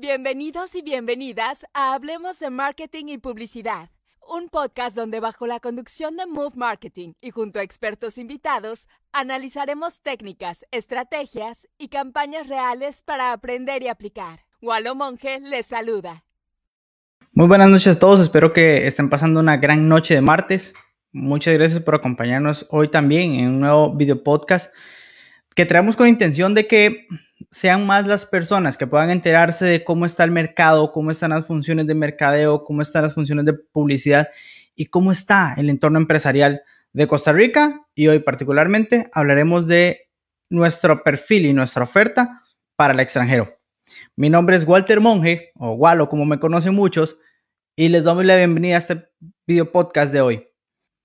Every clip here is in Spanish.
Bienvenidos y bienvenidas a Hablemos de Marketing y Publicidad, un podcast donde bajo la conducción de Move Marketing y junto a expertos invitados, analizaremos técnicas, estrategias y campañas reales para aprender y aplicar. Walo Monge les saluda. Muy buenas noches a todos, espero que estén pasando una gran noche de martes. Muchas gracias por acompañarnos hoy también en un nuevo video podcast que traemos con intención de que sean más las personas que puedan enterarse de cómo está el mercado, cómo están las funciones de mercadeo, cómo están las funciones de publicidad y cómo está el entorno empresarial de Costa Rica. Y hoy particularmente hablaremos de nuestro perfil y nuestra oferta para el extranjero. Mi nombre es Walter Monge, o Walo como me conocen muchos, y les damos la bienvenida a este video podcast de hoy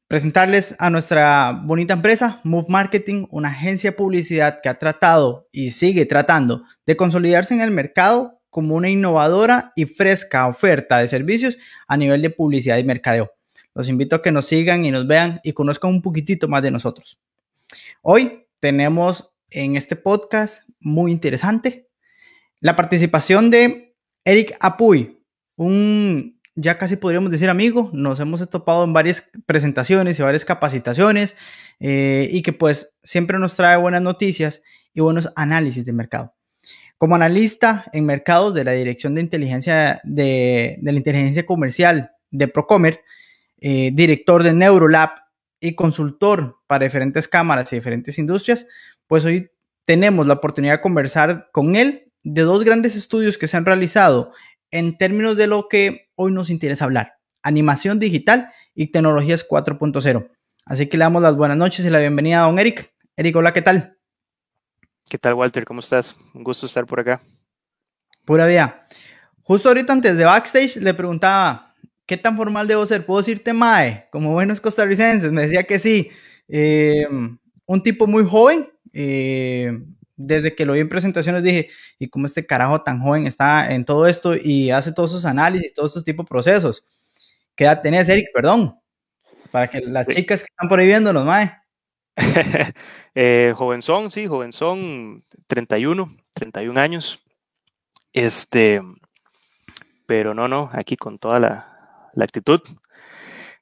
presentarles a nuestra bonita empresa, Move Marketing, una agencia de publicidad que ha tratado y sigue tratando de consolidarse en el mercado como una innovadora y fresca oferta de servicios a nivel de publicidad y mercadeo. Los invito a que nos sigan y nos vean y conozcan un poquitito más de nosotros. Hoy tenemos en este podcast muy interesante la participación de Eric Apuy, un ya casi podríamos decir amigo, nos hemos topado en varias presentaciones y varias capacitaciones eh, y que pues siempre nos trae buenas noticias y buenos análisis de mercado. Como analista en mercados de la Dirección de Inteligencia de, la Inteligencia Comercial de Procomer, eh, director de Neurolab y consultor para diferentes cámaras y diferentes industrias, pues hoy tenemos la oportunidad de conversar con él de dos grandes estudios que se han realizado en términos de lo que hoy nos interesa hablar, animación digital y tecnologías 4.0. Así que le damos las buenas noches y la bienvenida a don Eric. Eric, hola, ¿qué tal? ¿Qué tal, Walter? ¿Cómo estás? Un gusto estar por acá. Pura vida. Justo ahorita antes de backstage le preguntaba, ¿qué tan formal debo ser? ¿Puedo decirte Mae? Como buenos costarricenses, me decía que sí. Eh, un tipo muy joven, eh, desde que lo vi en presentaciones dije, ¿y cómo este carajo tan joven está en todo esto y hace todos esos análisis, todos esos tipos de procesos? ¿Qué edad tenés, Eric? Perdón. Para que las chicas que están por ahí viéndonos, mae. eh, jovenzón, sí, jovenzón, 31, 31 años. Este, pero no, no, aquí con toda la, la actitud.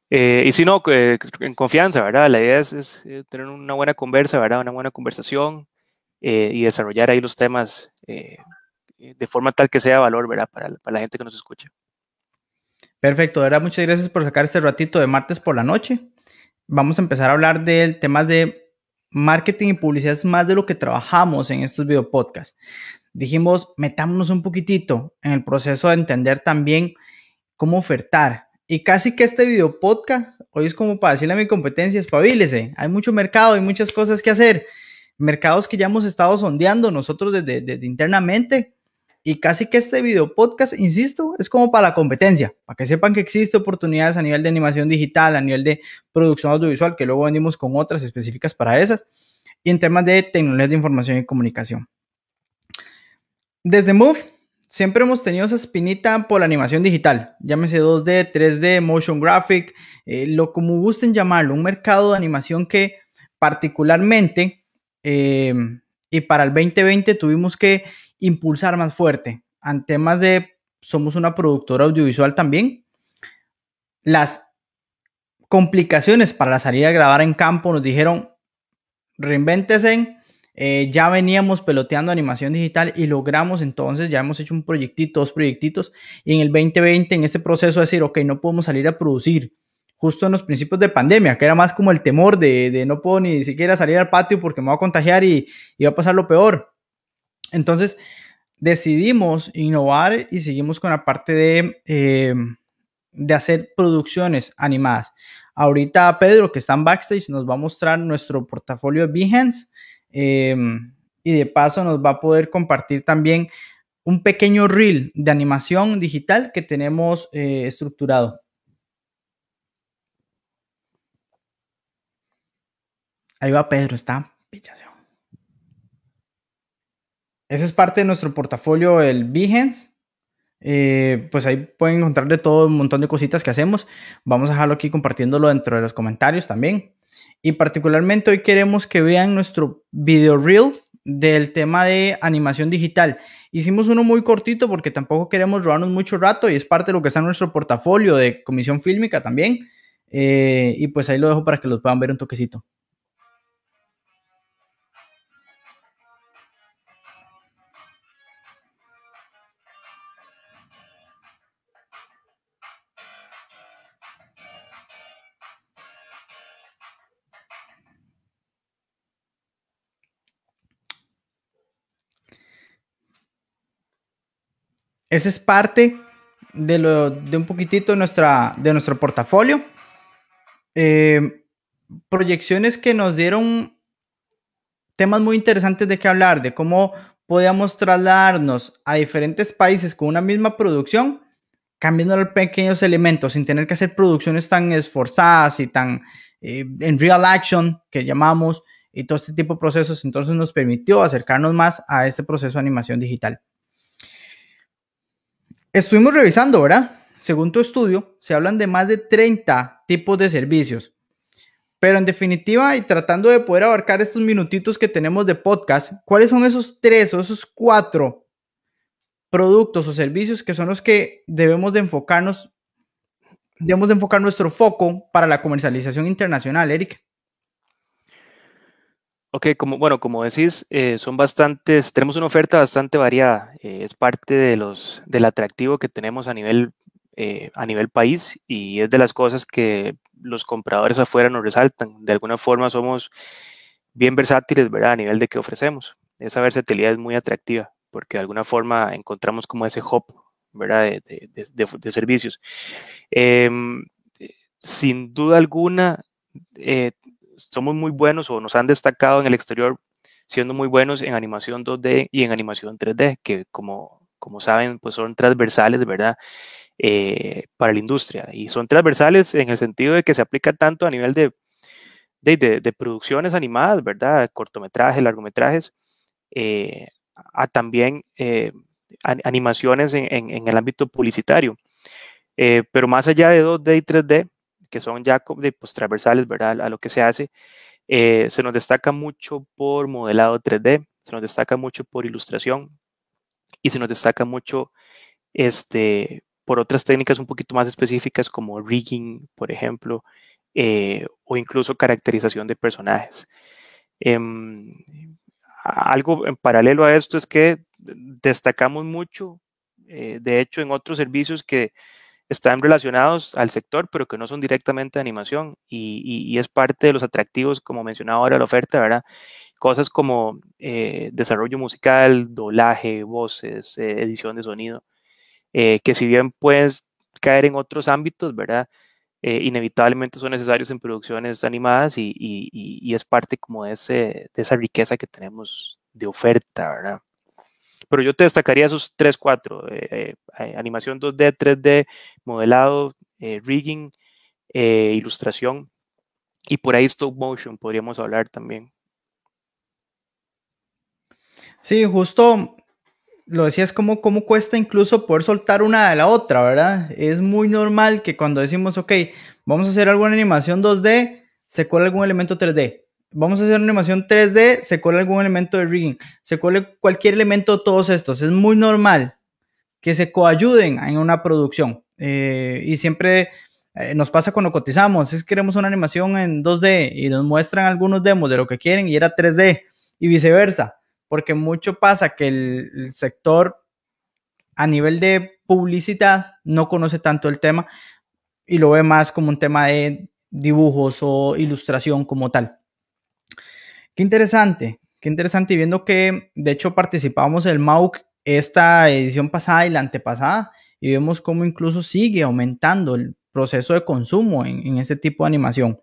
Eh, y si no, en confianza, ¿verdad? La idea es, es, eh, tener una buena conversa, ¿verdad? Una buena conversación, eh, y desarrollar ahí los temas eh, de forma tal que sea valor, ¿verdad? Para, la gente que nos escucha. Perfecto, ¿verdad? Muchas gracias por sacar este ratito de martes por la noche. Vamos a empezar a hablar del temas de marketing y publicidad, es más de lo que trabajamos en estos video podcasts. Dijimos, metámonos un poquitito en el proceso de entender también cómo ofertar. Y casi que este video podcast, hoy es como para decirle a mi competencia, espabilese, hay mucho mercado, hay muchas cosas que hacer mercados que ya hemos estado sondeando nosotros desde, internamente. Y casi que este video podcast, insisto, es como para la competencia, para que sepan que existe oportunidades a nivel de animación digital, a nivel de producción audiovisual, que luego venimos con otras específicas para esas, y en temas de tecnologías de información y comunicación. Desde Move, siempre hemos tenido esa espinita por la animación digital, llámese 2D, 3D, motion graphic, eh, lo como gusten llamarlo, un mercado de animación que particularmente Em, y para el 2020 tuvimos que impulsar más fuerte en temas de, somos una productora audiovisual también. Las complicaciones para la salida a grabar en campo nos dijeron, reinvéntese. Eh, ya veníamos peloteando animación digital y logramos entonces, ya hemos hecho un proyectito, dos proyectitos, y en el 2020, en ese proceso de decir, ok, no podemos salir a producir, justo en los principios de pandemia, que era más como el temor de, no puedo ni siquiera salir al patio porque me voy a contagiar y, va a pasar lo peor. Entonces decidimos innovar y seguimos con la parte de, eh, de hacer producciones animadas. Ahorita Pedro, que está en backstage, nos va a mostrar nuestro portafolio de Behance eh, y de paso nos va a poder compartir también un pequeño reel de animación digital que tenemos eh, estructurado. Ahí va Pedro, está pichación. Ese es parte de nuestro portafolio, el Behance. Eh, pues ahí pueden encontrar de todo un montón de cositas que hacemos. Vamos a dejarlo aquí compartiéndolo dentro de los comentarios también. Y particularmente hoy queremos que vean nuestro video reel del tema de animación digital. Hicimos uno muy cortito porque tampoco queremos robarnos mucho rato y es parte de lo que está en nuestro portafolio de Comisión Fílmica también. Eh, y pues ahí lo dejo para que los puedan ver un toquecito. Ese es parte de, lo, de un poquitito de, nuestro portafolio. Eh, proyecciones que nos dieron temas muy interesantes de qué hablar, de cómo podíamos trasladarnos a diferentes países con una misma producción, cambiando los pequeños elementos, sin tener que hacer producciones tan esforzadas y tan eh, en real action, que llamamos, y todo este tipo de procesos. Entonces nos permitió acercarnos más a este proceso de animación digital. Estuvimos revisando, ¿verdad? Según tu estudio, se hablan de más de 30 tipos de servicios. Pero en definitiva, y tratando de poder abarcar estos minutitos que tenemos de podcast, ¿cuáles son esos tres o esos cuatro productos o servicios que son los que debemos de enfocarnos, debemos de enfocar nuestro foco para la comercialización internacional, Eric? Ok, como, bueno, como decís, eh, son bastantes, tenemos una oferta bastante variada. Eh, es parte de los, del atractivo que tenemos a nivel, eh, a nivel país y es de las cosas que los compradores afuera nos resaltan. De alguna forma somos bien versátiles, ¿verdad? A nivel de que ofrecemos. Esa versatilidad es muy atractiva porque de alguna forma encontramos como ese hub, ¿verdad? De, de, de servicios. Em, sin duda alguna, somos muy buenos o nos han destacado en el exterior siendo muy buenos en animación 2D y en animación 3D, que como, como saben, pues son transversales, ¿verdad? Eh, para la industria. Y son transversales en el sentido de que se aplica tanto a nivel de, de, producciones animadas, ¿verdad? Cortometrajes, largometrajes, eh, a también eh, animaciones en, en, el ámbito publicitario. pero más allá de 2D y 3D, que son ya pues, transversales, ¿verdad? A lo que se hace. Eh, se nos destaca mucho por modelado 3D, se nos destaca mucho por ilustración y se nos destaca mucho este, por otras técnicas un poquito más específicas como rigging, por ejemplo, eh, o incluso caracterización de personajes. Em, algo en paralelo a esto es que destacamos mucho, eh, de hecho, en otros servicios que están relacionados al sector, pero que no son directamente de animación y, es parte de los atractivos, como mencionaba ahora la oferta, ¿verdad? Cosas como eh, desarrollo musical, doblaje, voces, eh, edición de sonido, eh, que si bien puedes caer en otros ámbitos, ¿verdad? inevitablemente son necesarios en producciones animadas y, y, es parte como de, ese, de esa riqueza que tenemos de oferta, ¿verdad? Pero yo te destacaría esos 3, 4, eh, eh, animación 2D, 3D, modelado, eh, rigging, ilustración y por ahí stop motion podríamos hablar también. Sí, justo lo decías como cómo cuesta incluso poder soltar una de la otra, ¿verdad? Es muy normal que cuando decimos, ok, vamos a hacer alguna animación 2D, se cuela algún elemento 3D vamos a hacer una animación 3D, se cuela algún elemento de rigging, se cuele cualquier elemento de todos estos. Es muy normal que se coayuden en una producción. Eh, y siempre eh, nos pasa cuando cotizamos, es que queremos una animación en 2D y nos muestran algunos demos de lo que quieren y era 3D y viceversa, porque mucho pasa que el sector a nivel de publicidad no conoce tanto el tema y lo ve más como un tema de dibujos o ilustración como tal. Qué interesante, qué interesante. Y viendo que de hecho participamos en el MAUC esta edición pasada y la antepasada y vemos cómo incluso sigue aumentando el proceso de consumo en, en este tipo de animación.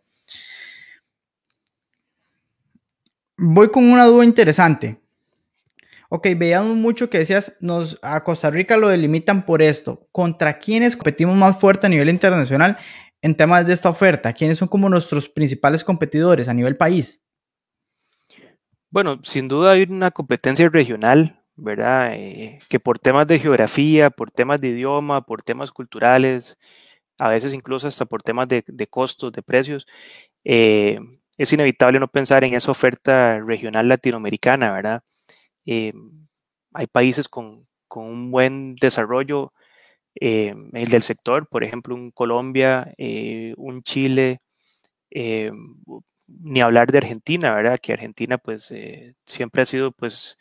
Voy con una duda interesante. Ok, veíamos mucho que decías, nos, a Costa Rica lo delimitan por esto. ¿Contra quiénes competimos más fuerte a nivel internacional en temas de esta oferta? ¿Quiénes son como nuestros principales competidores a nivel país? Bueno, sin duda hay una competencia regional, ¿verdad? Eh, que por temas de geografía, por temas de idioma, por temas culturales, a veces incluso hasta por temas de, costos, de precios, eh, es inevitable no pensar en esa oferta regional latinoamericana, ¿verdad? Eh, hay países con, con, un buen desarrollo el del sector, por ejemplo, un Colombia, un Chile, ni hablar de Argentina, ¿verdad? Que Argentina pues siempre ha sido pues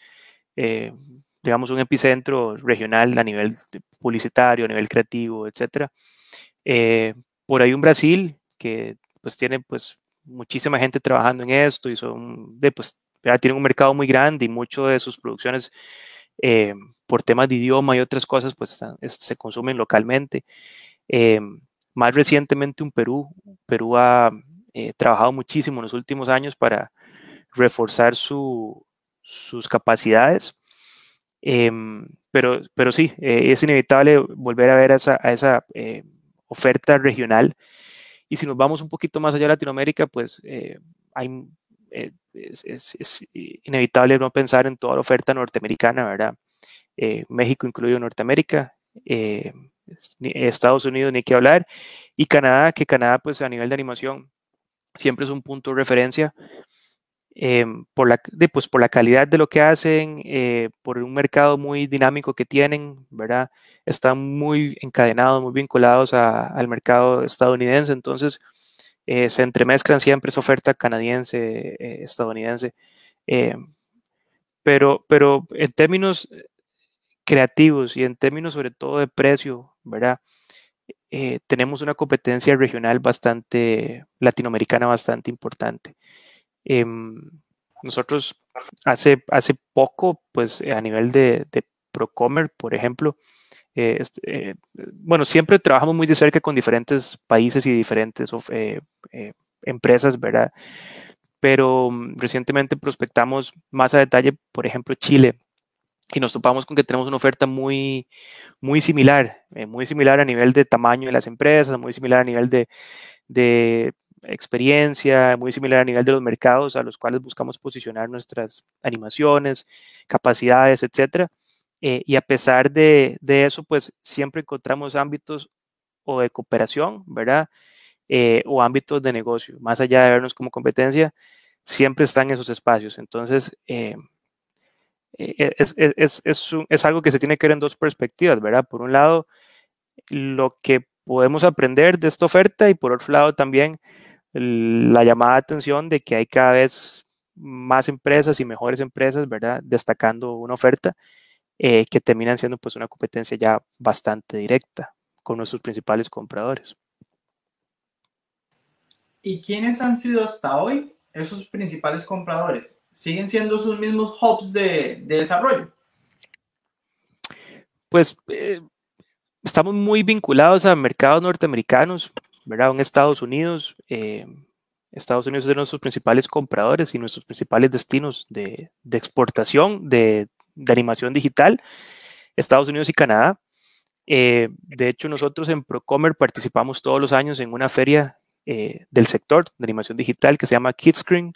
digamos un epicentro regional a nivel publicitario, a nivel creativo, etcétera. por ahí un Brasil que pues tiene pues muchísima gente trabajando en esto y son pues tienen un mercado muy grande y mucho de sus producciones eh, por temas de idioma y otras cosas, pues se consumen localmente. Eh, más recientemente un Perú. Perú ha eh, trabajado muchísimo en los últimos años para reforzar su, sus capacidades. pero, pero sí, es inevitable volver a ver esa, a esa oferta regional. Y si nos vamos un poquito más allá de Latinoamérica, pues hay eh, es, inevitable no pensar en toda la oferta norteamericana, ¿verdad? Eh, México incluido Norteamérica, eh, Estados Unidos ni qué hablar, y Canadá, que Canadá pues a nivel de animación siempre es un punto de referencia por, la, pues, por la calidad de lo que hacen, por un mercado muy dinámico que tienen, ¿verdad? Están muy encadenados, muy vinculados al mercado estadounidense, entonces eh, se entremezclan siempre esa oferta canadiense, eh, estadounidense. Eh, pero, pero en términos creativos y en términos sobre todo de precio, ¿verdad? Tenemos una competencia regional bastante, latinoamericana bastante importante. Em, nosotros hace, hace poco, pues a nivel de, de Procomer, por ejemplo, eh, eh, bueno, siempre trabajamos muy de cerca con diferentes países y diferentes eh, empresas, ¿verdad? Pero mm, recientemente prospectamos más a detalle, por ejemplo, Chile, y nos topamos con que tenemos una oferta muy, muy similar, muy similar a nivel de tamaño de las empresas, muy similar a nivel de, de experiencia, muy similar a nivel de los mercados a los cuales buscamos posicionar nuestras animaciones, capacidades, etcétera. Eh, y a pesar de, eso, pues siempre encontramos ámbitos o de cooperación, ¿verdad? Eh, o ámbitos de negocio. Más allá de vernos como competencia, siempre están esos espacios. Entonces, eh, es, es, algo que se tiene que ver en dos perspectivas, ¿verdad? Por un lado, lo que podemos aprender de esta oferta y por otro lado también la llamada de atención de que hay cada vez más empresas y mejores empresas, ¿verdad? Destacando una oferta eh, que terminan siendo pues una competencia ya bastante directa con nuestros principales compradores. ¿Y quiénes han sido hasta hoy esos principales compradores? ¿Siguen siendo sus mismos hubs de, desarrollo? Pues eh, estamos muy vinculados a mercados norteamericanos, ¿verdad? En Estados Unidos, eh, Estados Unidos es de nuestros principales compradores y nuestros principales destinos de, exportación de, animación digital, Estados Unidos y Canadá. Eh, de hecho, nosotros en Procomer participamos todos los años en una feria del sector de animación digital que se llama Kidscreen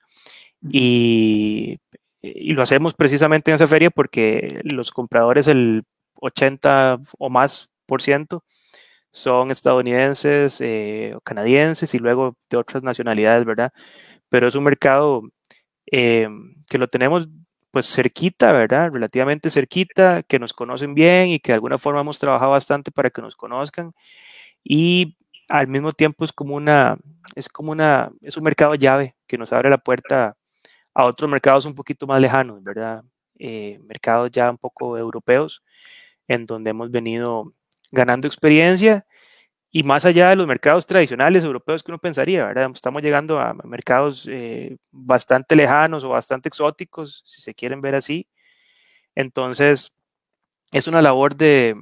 y, y, lo hacemos precisamente en esa feria porque los compradores, el 80 o más por ciento, son estadounidenses eh, o canadienses y luego de otras nacionalidades, ¿verdad? Pero es un mercado que lo tenemos pues cerquita, ¿verdad? Relativamente cerquita, que nos conocen bien y que de alguna forma hemos trabajado bastante para que nos conozcan. Y al mismo tiempo es como una, es como una, es un mercado llave que nos abre la puerta a otros mercados un poquito más lejanos, ¿verdad? Eh, mercados ya un poco europeos, en donde hemos venido ganando experiencia y más allá de los mercados tradicionales europeos que uno pensaría, ¿verdad? Estamos llegando a mercados eh, bastante lejanos o bastante exóticos, si se quieren ver así. Entonces, es una labor de,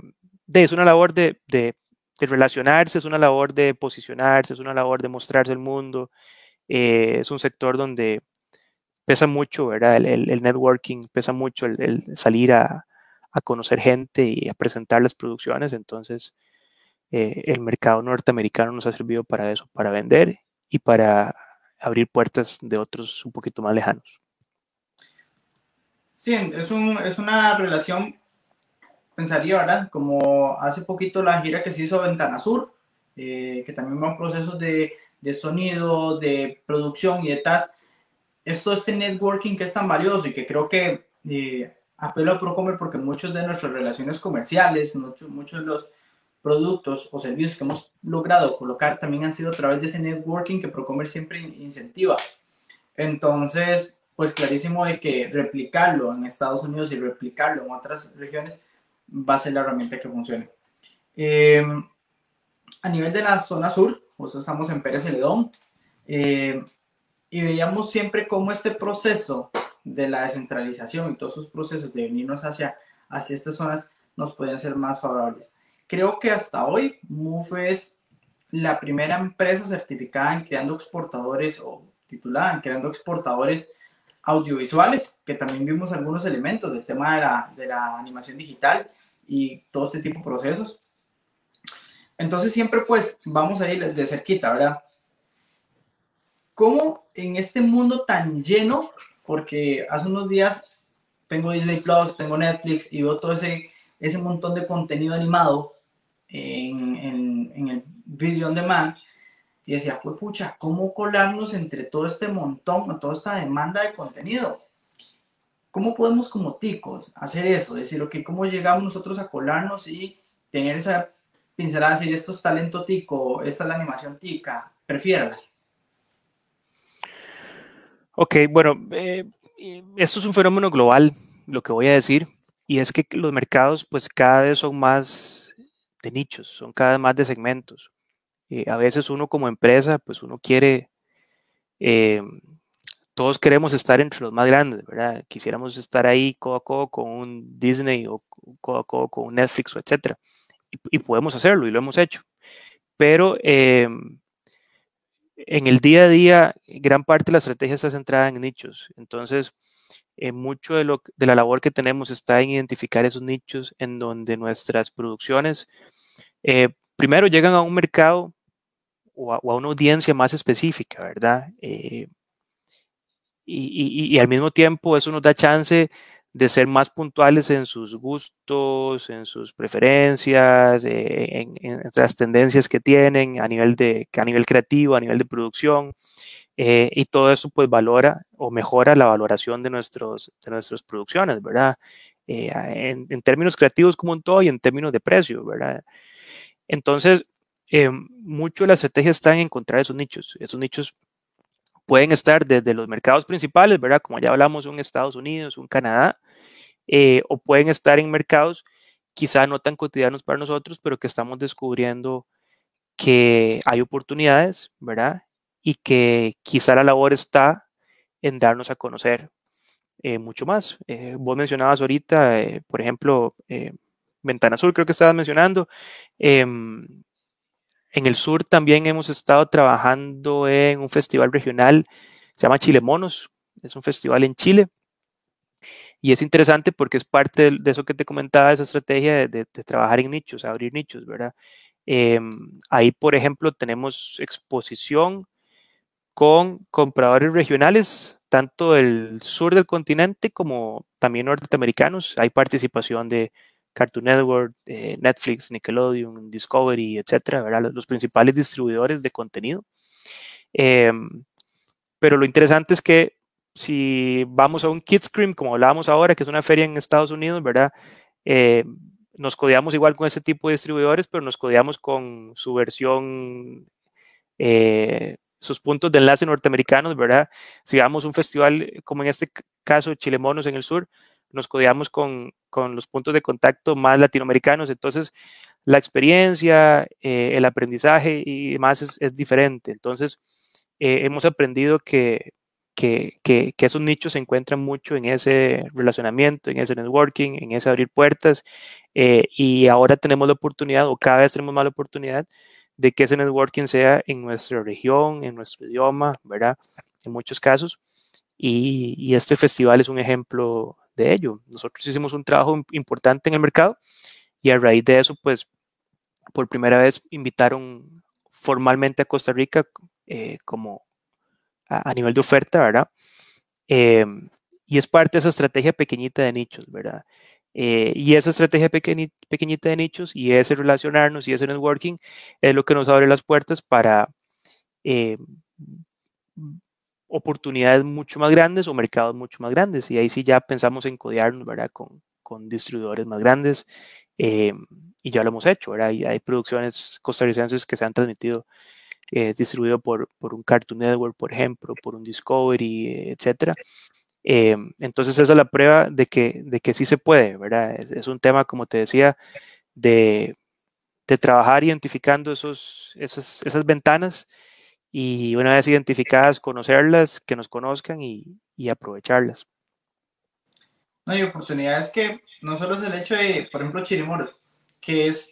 es una labor de, de, relacionarse, es una labor de posicionarse, es una labor de mostrarse al mundo. Eh, es un sector donde pesa mucho, ¿verdad? El, el, networking, pesa mucho el, el salir a, a, conocer gente y a presentar las producciones. Entonces, eh, el mercado norteamericano nos ha servido para eso, para vender y para abrir puertas de otros un poquito más lejanos. Sí, es, un, es una relación, pensaría, ¿verdad? Como hace poquito la gira que se hizo Ventana Sur, eh, que también van procesos de, de sonido, de producción y de tal. Esto este networking que es tan valioso y que creo que eh, apelo a Procomer porque muchas de nuestras relaciones comerciales, muchos, muchos de los productos o servicios que hemos logrado colocar también han sido a través de ese networking que Procomer siempre incentiva. Entonces, pues clarísimo de que replicarlo en Estados Unidos y replicarlo en otras regiones va a ser la herramienta que funcione. Eh, a nivel de la zona sur, pues estamos en Pérez Celedón, eh, y veíamos siempre cómo este proceso de la descentralización y todos esos procesos de venirnos hacia, hacia estas zonas nos pueden ser más favorables. Creo que hasta hoy MUF es la primera empresa certificada en creando exportadores o titulada en creando exportadores audiovisuales, que también vimos algunos elementos del tema de la, de la animación digital y todo este tipo de procesos. Entonces siempre pues vamos a ir de cerquita, ¿verdad? ¿Cómo en este mundo tan lleno, porque hace unos días tengo Disney Plus, tengo Netflix y veo todo ese, ese montón de contenido animado en, el video on demand, y decía, pues pucha, ¿cómo colarnos entre todo este montón, toda esta demanda de contenido? ¿Cómo podemos como ticos hacer eso? Decir, ok, ¿cómo llegamos nosotros a colarnos y tener esa pincelada, decir, esto es talento tico, esta es la animación tica, prefiérala? Ok, bueno, eh, esto es un fenómeno global, lo que voy a decir, y es que los mercados pues cada vez son más de nichos, son cada vez más de segmentos. Eh, a veces uno como empresa, pues uno quiere, eh, todos queremos estar entre los más grandes, ¿verdad? Quisiéramos estar ahí codo a codo con un Disney o codo a codo con un Netflix o etcétera. Y, podemos hacerlo y lo hemos hecho. Pero eh, en el día a día, gran parte de la estrategia está centrada en nichos. Entonces, mucho de, lo, de la labor que tenemos está en identificar esos nichos en donde nuestras producciones primero llegan a un mercado o a, una audiencia más específica, ¿verdad? Eh, y, al mismo tiempo eso nos da chance de ser más puntuales en sus gustos, en sus preferencias, eh, en, las tendencias que tienen a nivel, de, a nivel creativo, a nivel de producción. Eh, y todo eso pues valora o mejora la valoración de, nuestros, de nuestras producciones, ¿verdad? en, en, términos creativos como un todo y en términos de precio, ¿verdad? Entonces, eh, mucho de la estrategia está en encontrar esos nichos. Esos nichos pueden estar desde los mercados principales, ¿verdad? Como ya hablamos, un Estados Unidos, un Canadá, eh, o pueden estar en mercados quizá no tan cotidianos para nosotros, pero que estamos descubriendo que hay oportunidades, ¿verdad? Y que quizá la labor está en darnos a conocer eh, mucho más. vos mencionabas ahorita, por ejemplo, Ventana Azul, creo que estabas mencionando. En el sur también hemos estado trabajando en un festival regional, se llama Chile Monos, es un festival en Chile. Y es interesante porque es parte de, eso que te comentaba, esa estrategia de, trabajar en nichos, abrir nichos, ¿verdad? Em, ahí, por ejemplo, tenemos exposición con compradores regionales, tanto del sur del continente como también norteamericanos. Hay participación de Cartoon Network, eh, Netflix, Nickelodeon, Discovery, etcétera, ¿verdad? Los, principales distribuidores de contenido. Em, pero lo interesante es que si vamos a un Kidscream, como hablábamos ahora, que es una feria en Estados Unidos, ¿verdad? Eh, nos codeamos igual con ese tipo de distribuidores, pero nos codeamos con su versión, eh, sus puntos de enlace norteamericanos, ¿verdad? Si vamos a un festival como en este caso, Chile Monos en el sur, nos codeamos con, los puntos de contacto más latinoamericanos, entonces la experiencia, eh, el aprendizaje y demás es, diferente. Entonces, eh, hemos aprendido que, que, esos nichos se encuentran mucho en ese relacionamiento, en ese networking, en ese abrir puertas, eh, y ahora tenemos la oportunidad, o cada vez tenemos más la oportunidad, de que ese networking sea en nuestra región, en nuestro idioma, ¿verdad? En muchos casos. Y, y este festival es un ejemplo de ello. Nosotros hicimos un trabajo importante en el mercado y a raíz de eso, pues, por primera vez invitaron formalmente a Costa Rica eh, como a, nivel de oferta, ¿verdad? Em, y es parte de esa estrategia pequeñita de nichos, ¿verdad? Eh, y esa estrategia pequeñita de nichos y ese relacionarnos y ese networking es lo que nos abre las puertas para eh, oportunidades mucho más grandes o mercados mucho más grandes. Y ahí sí ya pensamos en codearnos, ¿verdad? Con, con distribuidores más grandes. Eh, y ya lo hemos hecho, ¿verdad? Y hay producciones costarricenses que se han transmitido, eh, distribuido por, por, un Cartoon Network, por ejemplo, por un Discovery, etcétera. Eh, entonces esa es la prueba de que, de que sí se puede, ¿verdad? Es, es un tema, como te decía, de, de trabajar identificando esos, esas, esas ventanas y una vez identificadas, conocerlas, que nos conozcan y, y aprovecharlas. No, hay oportunidades que no solo es el hecho de, por ejemplo, Chirimoros, que es,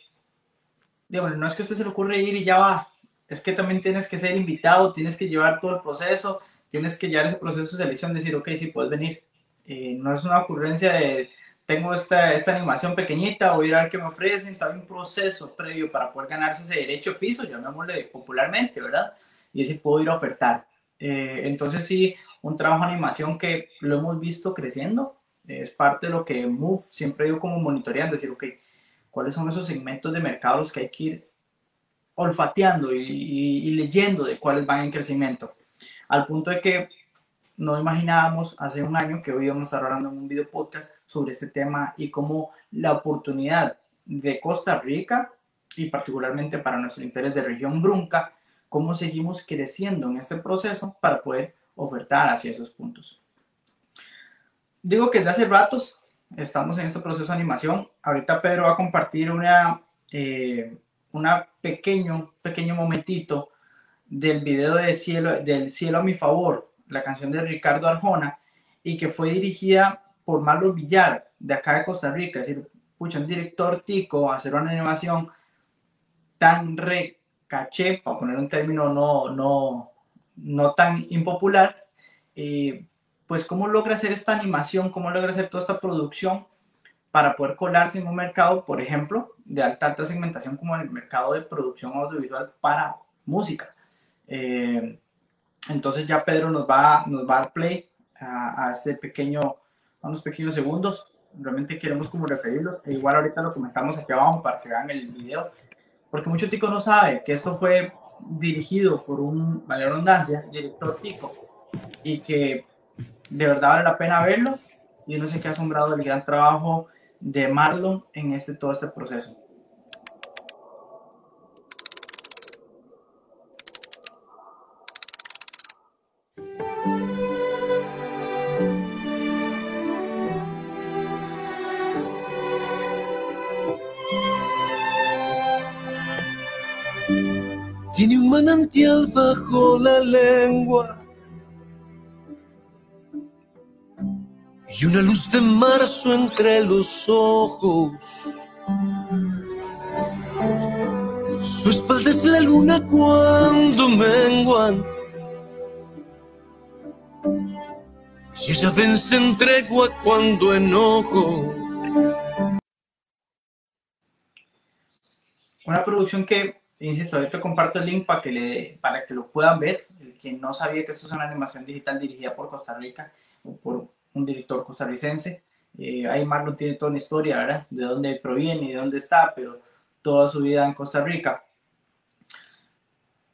digamos, no es que a usted se le ocurre ir y ya va, es que también tienes que ser invitado, tienes que llevar todo el proceso, tienes que llevar ese proceso de selección, decir, ok, sí, puedes venir. Eh, no es una ocurrencia de, tengo esta, esta animación pequeñita, voy a ir a ver qué me ofrecen, también un proceso previo para poder ganarse ese derecho piso, llamémosle popularmente, ¿verdad? Y así puedo ir a ofertar. Eh, entonces sí, un trabajo de animación que lo hemos visto creciendo, es parte de lo que Move siempre digo como monitoreando, decir, ok, ¿cuáles son esos segmentos de mercados que hay que ir olfateando y, y, leyendo de cuáles van en crecimiento? Al punto de que no imaginábamos hace un año que hoy íbamos a estar hablando en un video podcast sobre este tema y cómo la oportunidad de Costa Rica y particularmente para nuestro interés de región Brunca, cómo seguimos creciendo en este proceso para poder ofertar hacia esos puntos digo que desde hace ratos estamos en este proceso de animación. Ahorita Pedro va a compartir una, eh, una pequeño, pequeño momentito del video de cielo, del cielo a mi favor, la canción de Ricardo Arjona, y que fue dirigida por Marlos Villar, de acá de Costa Rica. Es decir, pucha, un director tico, hacer una animación tan recaché, para poner un término no, no, no tan impopular, eh, pues cómo logra hacer esta animación, cómo logra hacer toda esta producción para poder colarse en un mercado, por ejemplo, de alta, alta segmentación como el mercado de producción audiovisual para música. Eh, entonces ya Pedro nos va, nos va a dar play a, este pequeño, a unos pequeños segundos. Realmente queremos como referirlos. E igual ahorita lo comentamos aquí abajo para que vean el video. Porque mucho tico no sabe que esto fue dirigido por un, vale redundancia, director tico. Y que de verdad vale la pena verlo y no sé qué asombrado el gran trabajo de Marlon en este, todo este proceso. Manantial bajo la lengua y una luz de marzo entre los ojos. Su espalda es la luna cuando menguan. Y ella vence en tregua cuando enojo. Una producción que, insisto, ahorita comparto el link para que, le, para que lo puedan ver. El que no sabía que esto es una animación digital dirigida por Costa Rica, o por un director costarricense. Eh, ahí Marlon tiene toda una historia, ¿verdad? De dónde proviene y de dónde está, pero toda su vida en Costa Rica.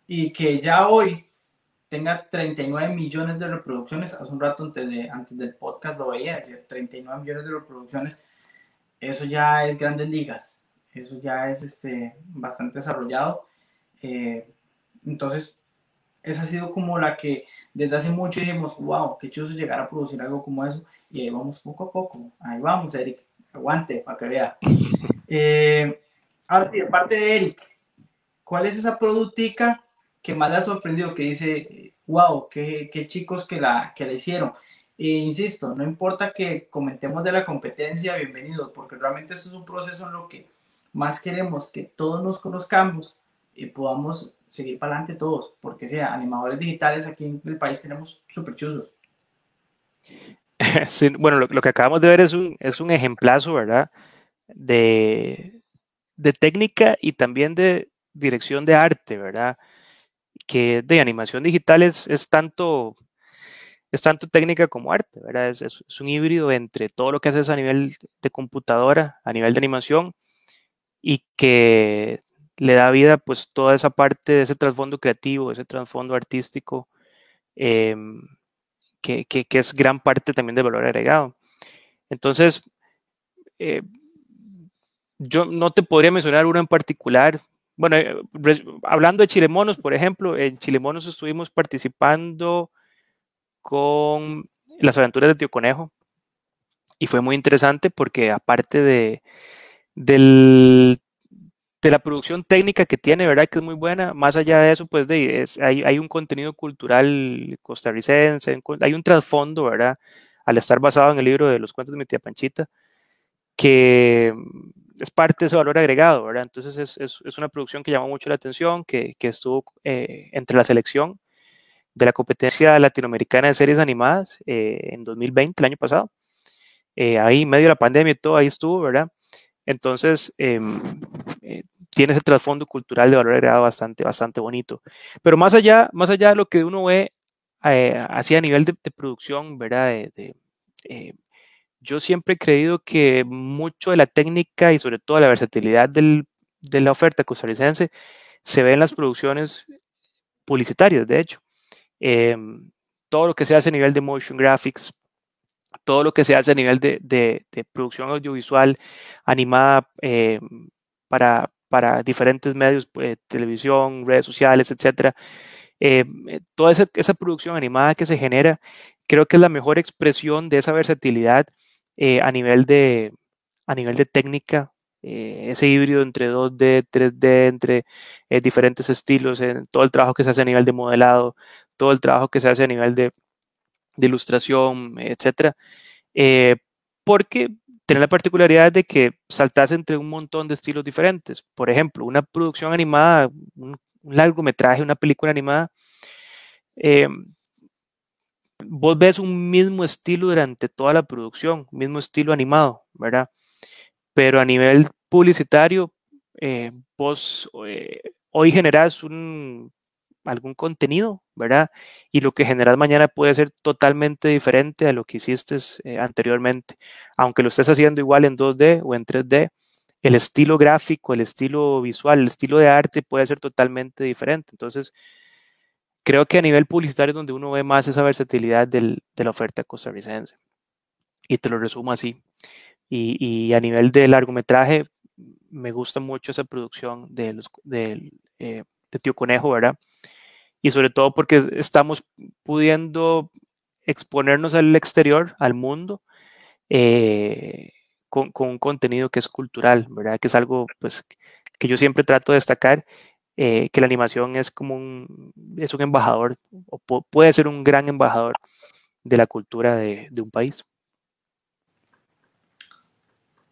Y que ya hoy tenga 39 millones de reproducciones, hace un rato antes, de, antes del podcast lo veía, decía 39 millones de reproducciones, eso ya es grandes ligas, eso ya es este, bastante desarrollado. Eh, entonces, esa ha sido como la que desde hace mucho dijimos, wow, qué chulo llegar a producir algo como eso. Y ahí vamos poco a poco. Ahí vamos, Eric. Aguante para que vea. Eh, ahora sí, aparte de Eric, ¿cuál es esa productica que más le ha sorprendido? Que dice, wow, qué, qué chicos que la, que la hicieron. E insisto, no importa que comentemos de la competencia, bienvenido, porque realmente eso es un proceso en lo que más queremos que todos nos conozcamos y podamos seguir para adelante todos, porque sea, animadores digitales aquí en el país tenemos súper chuzos. bueno, lo, que acabamos de ver es un, es un ejemplazo, ¿verdad? De, de técnica y también de dirección de arte, ¿verdad? Que de animación digital es, es tanto es tanto técnica como arte, ¿verdad? Es, es, un híbrido entre todo lo que haces a nivel de computadora, a nivel de animación, y que le da vida pues toda esa parte de ese trasfondo creativo, ese trasfondo artístico, em, que, es gran parte también del valor agregado. Entonces, eh, yo no te podría mencionar uno en particular. Bueno, eh, hablando de Chilemonos, por ejemplo, en Chilemonos estuvimos participando con las aventuras de Tío Conejo y fue muy interesante porque aparte de, de la producción técnica que tiene, ¿verdad? Que es muy buena. Más allá de eso, pues hay, un contenido cultural costarricense, hay un trasfondo, ¿verdad? Al estar basado en el libro de los cuentos de mi tía Panchita, que es parte de ese valor agregado, ¿verdad? Entonces es, una producción que llamó mucho la atención, que, estuvo eh, entre la selección de la competencia latinoamericana de series animadas eh, en 2020, el año pasado. Eh, ahí, medio de la pandemia y todo, ahí estuvo, ¿verdad? Entonces, em, eh, tiene ese trasfondo cultural de valor agregado bastante, bastante bonito. Pero más allá, más allá de lo que uno ve eh, así a nivel de, producción, ¿verdad? Eh, yo siempre he creído que mucho de la técnica y sobre todo la versatilidad de la oferta costarricense se ve en las producciones publicitarias, de hecho. Em, todo lo que se hace a nivel de motion graphics, todo lo que se hace a nivel de, producción audiovisual animada eh, para, diferentes medios, eh, televisión, redes sociales, etc. Eh, toda esa, producción animada que se genera, creo que es la mejor expresión de esa versatilidad a, nivel de, a nivel de técnica, ese híbrido entre 2D, 3D, entre diferentes estilos, todo el trabajo que se hace a nivel de modelado, todo el trabajo que se hace a nivel de, de ilustración, etcétera, eh, porque tiene la particularidad de que saltas entre un montón de estilos diferentes. Por ejemplo, una producción animada, un, largometraje, una película animada, eh, vos ves un mismo estilo durante toda la producción, mismo estilo animado, ¿verdad? Pero a nivel publicitario, eh, vos hoy generas un algún contenido, ¿verdad? Y lo que generas mañana puede ser totalmente diferente a lo que hiciste eh, anteriormente. Aunque lo estés haciendo igual en 2D o en 3D, el estilo gráfico, el estilo visual, el estilo de arte puede ser totalmente diferente. Entonces, creo que a nivel publicitario es donde uno ve más esa versatilidad de la oferta costarricense. Y te lo resumo así. Y, a nivel de largometraje, me gusta mucho esa producción de, los, de, eh, de Tío Conejo, ¿verdad? y sobre todo porque estamos pudiendo exponernos al exterior, al mundo, eh, con, un contenido que es cultural, ¿verdad? Que es algo pues, que yo siempre trato de destacar, eh, que la animación es como un embajador, o puede ser un gran embajador de la cultura de, de un país.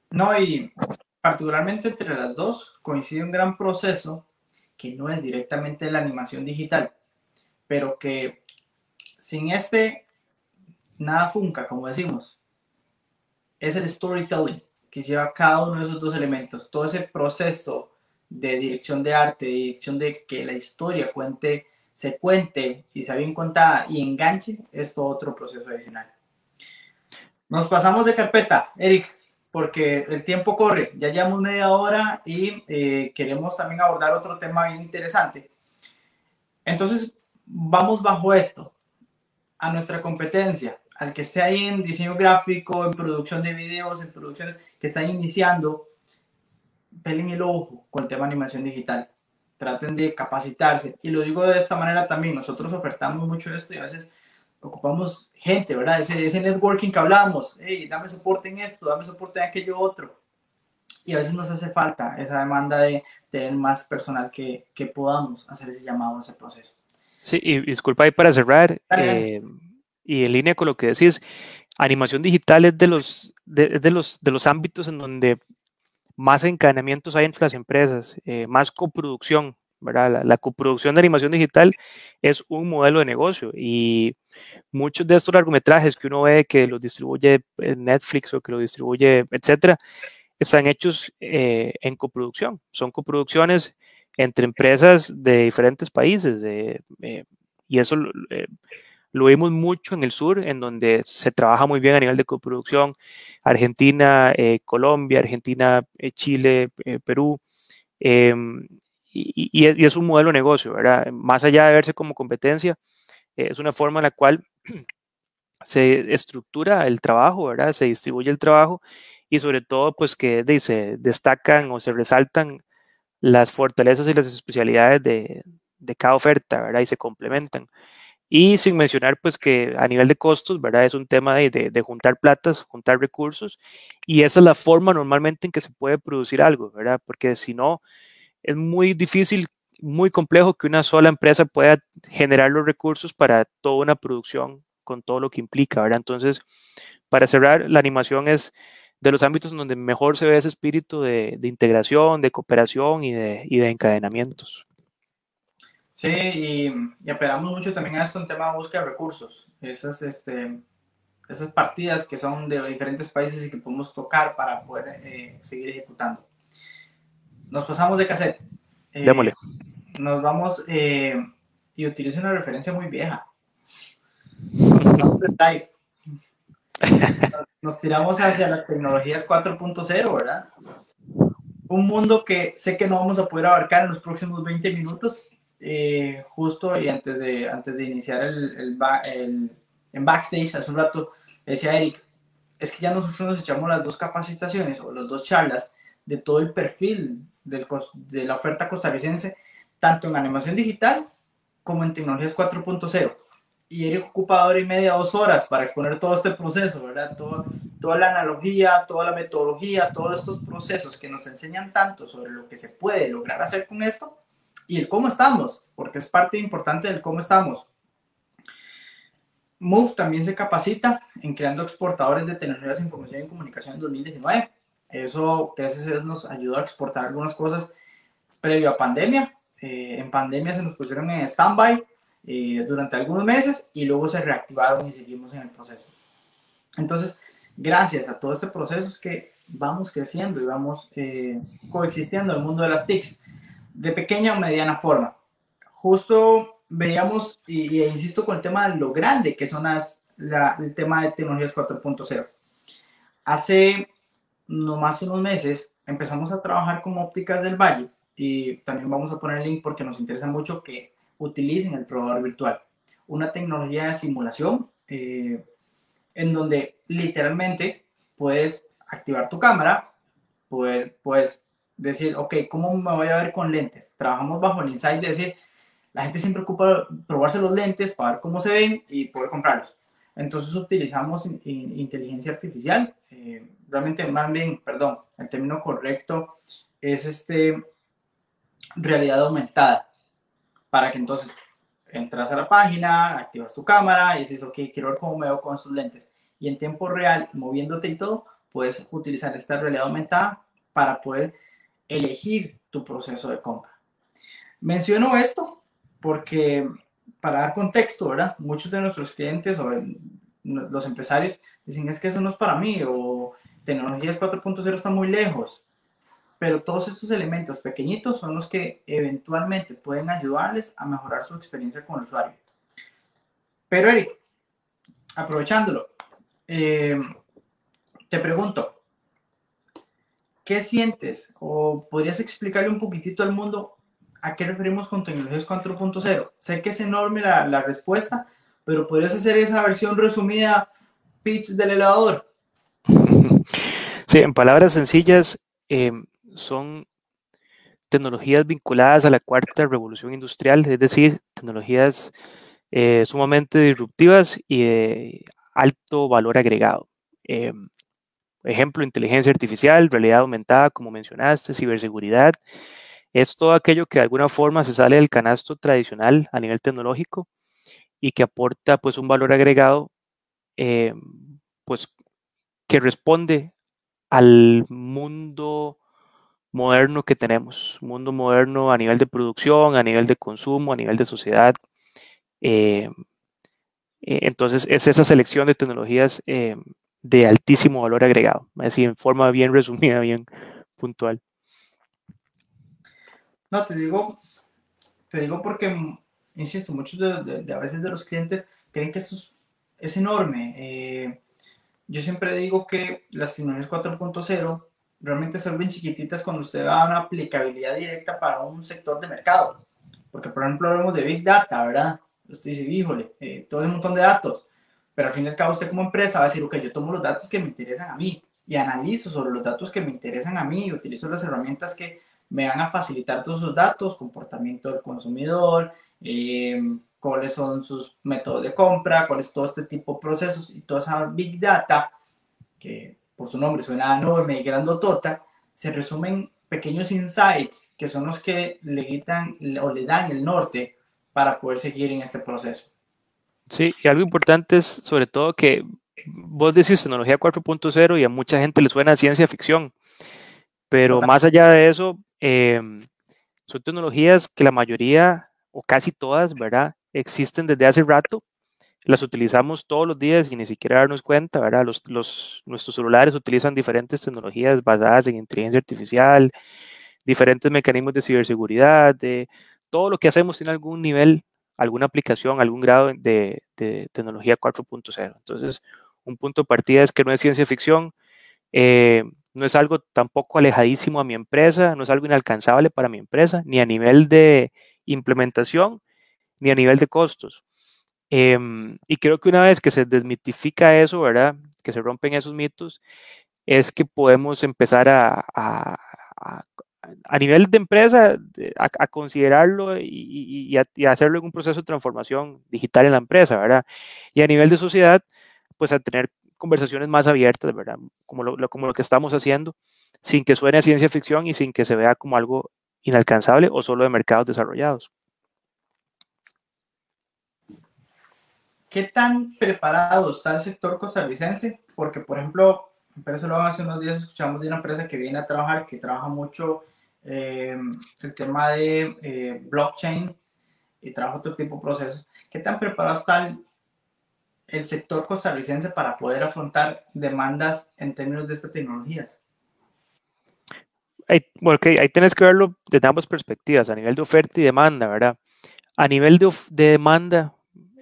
No, y particularmente entre las dos coincide un gran proceso que no es directamente la animación digital, pero que sin este nada funca, como decimos. Es el storytelling que lleva cada uno de esos dos elementos. Todo ese proceso de dirección de arte, de dirección de que la historia cuente, se cuente y sea bien contada y enganche, es todo otro proceso adicional. Nos pasamos de carpeta, Eric, porque el tiempo corre. Ya llevamos media hora y eh, queremos también abordar otro tema bien interesante. Entonces, vamos bajo esto, a nuestra competencia, al que esté ahí en diseño gráfico, en producción de videos, en producciones que están iniciando, pelen el ojo con el tema de animación digital. Traten de capacitarse. Y lo digo de esta manera también. Nosotros ofertamos mucho esto y a veces ocupamos gente, ¿verdad? Ese, ese networking que hablamos. Hey, dame soporte en esto, dame soporte en aquello otro. Y a veces nos hace falta esa demanda de tener más personal que, que podamos hacer ese llamado, ese proceso. Sí, y disculpa ahí para cerrar, eh, y en línea con lo que decís, animación digital es de los, de, los, de los ámbitos en donde más encadenamientos hay entre las empresas, eh, más coproducción, ¿verdad? La, coproducción de animación digital es un modelo de negocio y muchos de estos largometrajes que uno ve que los distribuye Netflix o que los distribuye, etcétera, están hechos eh, en coproducción. Son coproducciones entre empresas de diferentes países. Eh, y eso eh, lo vimos mucho en el sur, en donde se trabaja muy bien a nivel de coproducción. Argentina, eh, Colombia, Argentina, Chile, Perú. Em, y, es, un modelo de negocio, ¿verdad? Más allá de verse como competencia, eh, es una forma en la cual se estructura el trabajo, ¿verdad? Se distribuye el trabajo y sobre todo, pues que se destacan o se resaltan las fortalezas y las especialidades de, de cada oferta, ¿verdad? Y se complementan. Y sin mencionar, pues que a nivel de costos, ¿verdad? Es un tema de, de, juntar platas, juntar recursos, y esa es la forma normalmente en que se puede producir algo, ¿verdad? Porque si no, es muy difícil, muy complejo que una sola empresa pueda generar los recursos para toda una producción con todo lo que implica, ¿verdad? Entonces, para cerrar, la animación es de los ámbitos en donde mejor se ve ese espíritu de, de integración, de cooperación y de, y de encadenamientos. Sí, y, y, apelamos mucho también a esto en tema de búsqueda de recursos. Esas, este, esas partidas que son de diferentes países y que podemos tocar para poder eh, seguir ejecutando. Nos pasamos de cassette. Eh, Démosle. Nos vamos eh, y utilizo una referencia muy vieja. Nos, nos tiramos hacia las tecnologías 4.0, ¿verdad? Un mundo que sé que no vamos a poder abarcar en los próximos 20 minutos, eh, justo y antes de, antes de iniciar el, el, en backstage, hace un rato, decía Eric, es que ya nosotros nos echamos las dos capacitaciones o las dos charlas de todo el perfil del, de la oferta costarricense, tanto en animación digital como en tecnologías 4.0. Y Eric ocupa hora y media, dos horas para exponer todo este proceso, ¿verdad? Todo, toda la analogía, toda la metodología, todos estos procesos que nos enseñan tanto sobre lo que se puede lograr hacer con esto y el cómo estamos, porque es parte importante del cómo estamos. Move también se capacita en creando exportadores de tecnologías de información y comunicación en 2019. Eso, gracias a Dios, nos ayudó a exportar algunas cosas previo a pandemia. Eh, en pandemia se nos pusieron en stand-by eh, durante algunos meses y luego se reactivaron y seguimos en el proceso. Entonces, gracias a todo este proceso es que vamos creciendo y vamos eh, coexistiendo en el mundo de las TICs de pequeña o mediana forma. Justo veíamos, y, insisto con el tema de lo grande que son las, el tema de tecnologías 4.0. Hace no más unos meses empezamos a trabajar con ópticas del Valle y también vamos a poner el link porque nos interesa mucho que utilicen el probador virtual. Una tecnología de simulación eh, en donde literalmente puedes activar tu cámara, poder, puedes decir, ok, ¿cómo me voy a ver con lentes? Trabajamos bajo el insight de decir, la gente siempre ocupa probarse los lentes para ver cómo se ven y poder comprarlos. Entonces utilizamos inteligencia artificial, eh, realmente más bien, perdón, el término correcto es este realidad aumentada, para que entonces entras a la página, activas tu cámara y dices, ok, quiero ver cómo me veo con estos lentes. Y en tiempo real, moviéndote y todo, puedes utilizar esta realidad aumentada para poder elegir tu proceso de compra. Menciono esto porque para dar contexto, ¿verdad? Muchos de nuestros clientes o los empresarios dicen es que eso no es para mí o tecnologías 4.0 está muy lejos. Pero todos estos elementos pequeñitos son los que eventualmente pueden ayudarles a mejorar su experiencia con el usuario. Pero Eric, aprovechándolo, eh, te pregunto, ¿qué sientes? ¿O podrías explicarle un poquitito al mundo a qué referimos con tecnologías 4.0? Sé que es enorme la, respuesta, pero podrías hacer esa versión resumida, pitch del elevador. Sí, en palabras sencillas, em, son tecnologías vinculadas a la cuarta revolución industrial, es decir, tecnologías eh, sumamente disruptivas y de alto valor agregado. Eh, Ejemplo, inteligencia artificial, realidad aumentada, como mencionaste, ciberseguridad. Es todo aquello que de alguna forma se sale del canasto tradicional a nivel tecnológico y que aporta pues un valor agregado eh, pues que responde al mundo moderno que tenemos, mundo moderno a nivel de producción, a nivel de consumo, a nivel de sociedad. Eh, eh, entonces es esa selección de tecnologías de altísimo valor agregado, así en forma bien resumida, bien puntual. No, te digo, te digo porque, insisto, muchos de, a veces de los clientes creen que esto es, enorme. Eh, yo siempre digo que las tecnologías 4.0 realmente son bien chiquititas cuando usted va a una aplicabilidad directa para un sector de mercado. Porque, por ejemplo, hablamos de Big Data, ¿verdad? Usted dice, híjole, eh, todo un montón de datos. Pero al fin y al cabo, usted como empresa va a decir, ok, yo tomo los datos que me interesan a mí y analizo sobre los datos que me interesan a mí y utilizo las herramientas que me van a facilitar todos esos datos, comportamiento del consumidor, eh, cuáles son sus métodos de compra, cuáles todo este tipo de procesos y toda esa big data, que por su nombre suena enorme y grandotota, se resumen pequeños insights que son los que le quitan o le dan el norte para poder seguir en este proceso. Sí, y algo importante es sobre todo que vos decís tecnología 4.0 y a mucha gente le suena a ciencia ficción, pero más allá de eso, em, son tecnologías que la mayoría o casi todas, ¿verdad? Existen desde hace rato, las utilizamos todos los días y ni siquiera darnos cuenta, ¿verdad? Los, los, nuestros celulares utilizan diferentes tecnologías basadas en inteligencia artificial, diferentes mecanismos de ciberseguridad, de, todo lo que hacemos tiene algún nivel, alguna aplicación, algún grado de, de tecnología 4.0. Entonces, un punto de partida es que no es ciencia ficción, eh, no es algo tampoco alejadísimo a mi empresa, no es algo inalcanzable para mi empresa, ni a nivel de implementación, ni a nivel de costos. Em, y creo que una vez que se desmitifica eso, ¿verdad? Que se rompen esos mitos, es que podemos empezar a, a, a, nivel de empresa a, considerarlo y, y, hacerlo en un proceso de transformación digital en la empresa, ¿verdad? Y a nivel de sociedad, pues a tener conversaciones más abiertas, ¿verdad? Como lo, como lo que estamos haciendo, sin que suene a ciencia ficción y sin que se vea como algo inalcanzable o solo de mercados desarrollados. ¿Qué tan preparado está el sector costarricense? Porque, por ejemplo, lo hace unos días escuchamos de una empresa que viene a trabajar, que trabaja mucho eh, el tema de eh, blockchain y trabaja otro tipo de procesos. ¿Qué tan preparado está el, sector costarricense para poder afrontar demandas en términos de estas tecnologías? bueno, okay, ahí tienes que verlo desde ambas perspectivas, a nivel de oferta y demanda, ¿verdad? A nivel de, de demanda,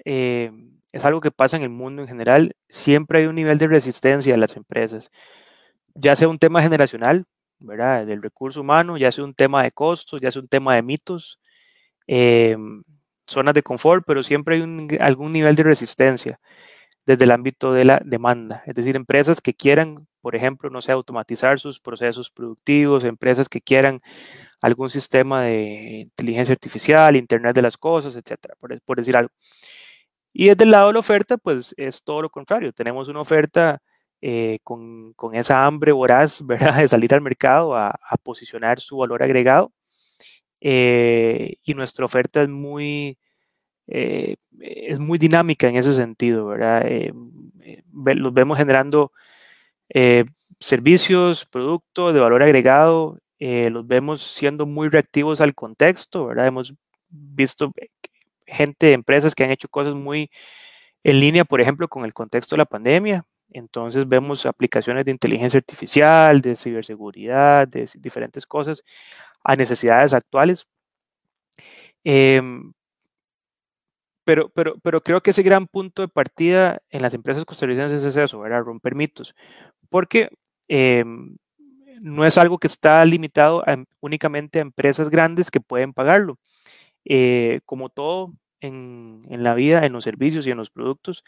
eh, es algo que pasa en el mundo en general, siempre hay un nivel de resistencia de las empresas, ya sea un tema generacional, ¿verdad? Del recurso humano, ya sea un tema de costos, ya sea un tema de mitos, eh, zonas de confort, pero siempre hay algún nivel de resistencia desde el ámbito de la demanda. Es decir, empresas que quieran, por ejemplo, no sé, automatizar sus procesos productivos, empresas que quieran algún sistema de inteligencia artificial, Internet de las cosas, etcétera, por, decir algo. Y desde el lado de la oferta, pues es todo lo contrario. Tenemos una oferta eh, con, esa hambre voraz, ¿verdad?, de salir al mercado a, posicionar su valor agregado. Eh, y nuestra oferta es muy eh, es muy dinámica en ese sentido, ¿verdad? Eh, eh, los vemos generando servicios, productos de valor agregado, los vemos siendo muy reactivos al contexto, ¿verdad? Hemos visto gente, empresas que han hecho cosas muy en línea, por ejemplo, con el contexto de la pandemia. Entonces vemos aplicaciones de inteligencia artificial, de ciberseguridad, de diferentes cosas a necesidades actuales. Em, pero, pero, pero creo que ese gran punto de partida en las empresas costarricenses es eso, ¿verdad? Romper mitos. Porque em, no es algo que está limitado únicamente a empresas grandes que pueden pagarlo. Eh, como todo en, en, la vida, en los servicios y en los productos,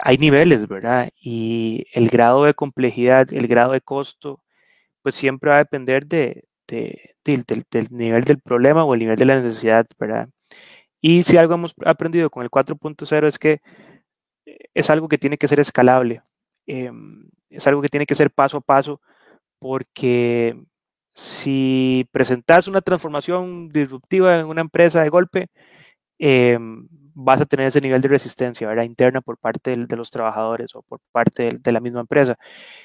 hay niveles, ¿verdad? Y el grado de complejidad, el grado de costo, pues siempre va a depender de, de, del, del nivel del problema o el nivel de la necesidad, ¿verdad? Y si algo hemos aprendido con el 4.0 es que eh, es algo que tiene que ser escalable, em, es algo que tiene que ser paso a paso, porque si presentas una transformación disruptiva en una empresa de golpe, em, vas a tener ese nivel de resistencia ¿verdad? interna por parte de, los trabajadores o por parte de, la misma empresa.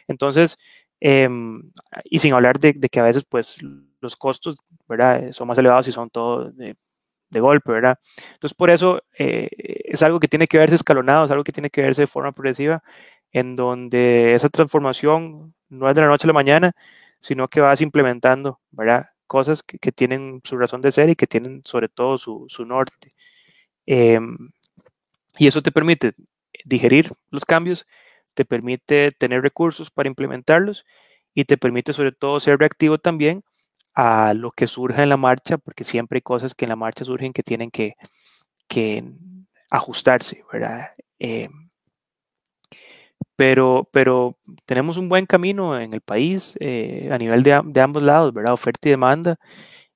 Entonces, em, y sin hablar de, que a veces pues los costos ¿verdad? son más elevados y son todo de golpe, ¿verdad? Entonces, por eso eh, es algo que tiene que verse escalonado, es algo que tiene que verse de forma progresiva, en donde esa transformación no es de la noche a la mañana, sino que vas implementando, ¿verdad? Cosas que, tienen su razón de ser y que tienen sobre todo su, norte. Em, y eso te permite digerir los cambios, te permite tener recursos para implementarlos y te permite sobre todo ser reactivo también a lo que surja en la marcha, porque siempre hay cosas que en la marcha surgen que tienen que, ajustarse, ¿verdad? Eh, pero, pero tenemos un buen camino en el país eh, a nivel de, de, ambos lados, ¿verdad? Oferta y demanda.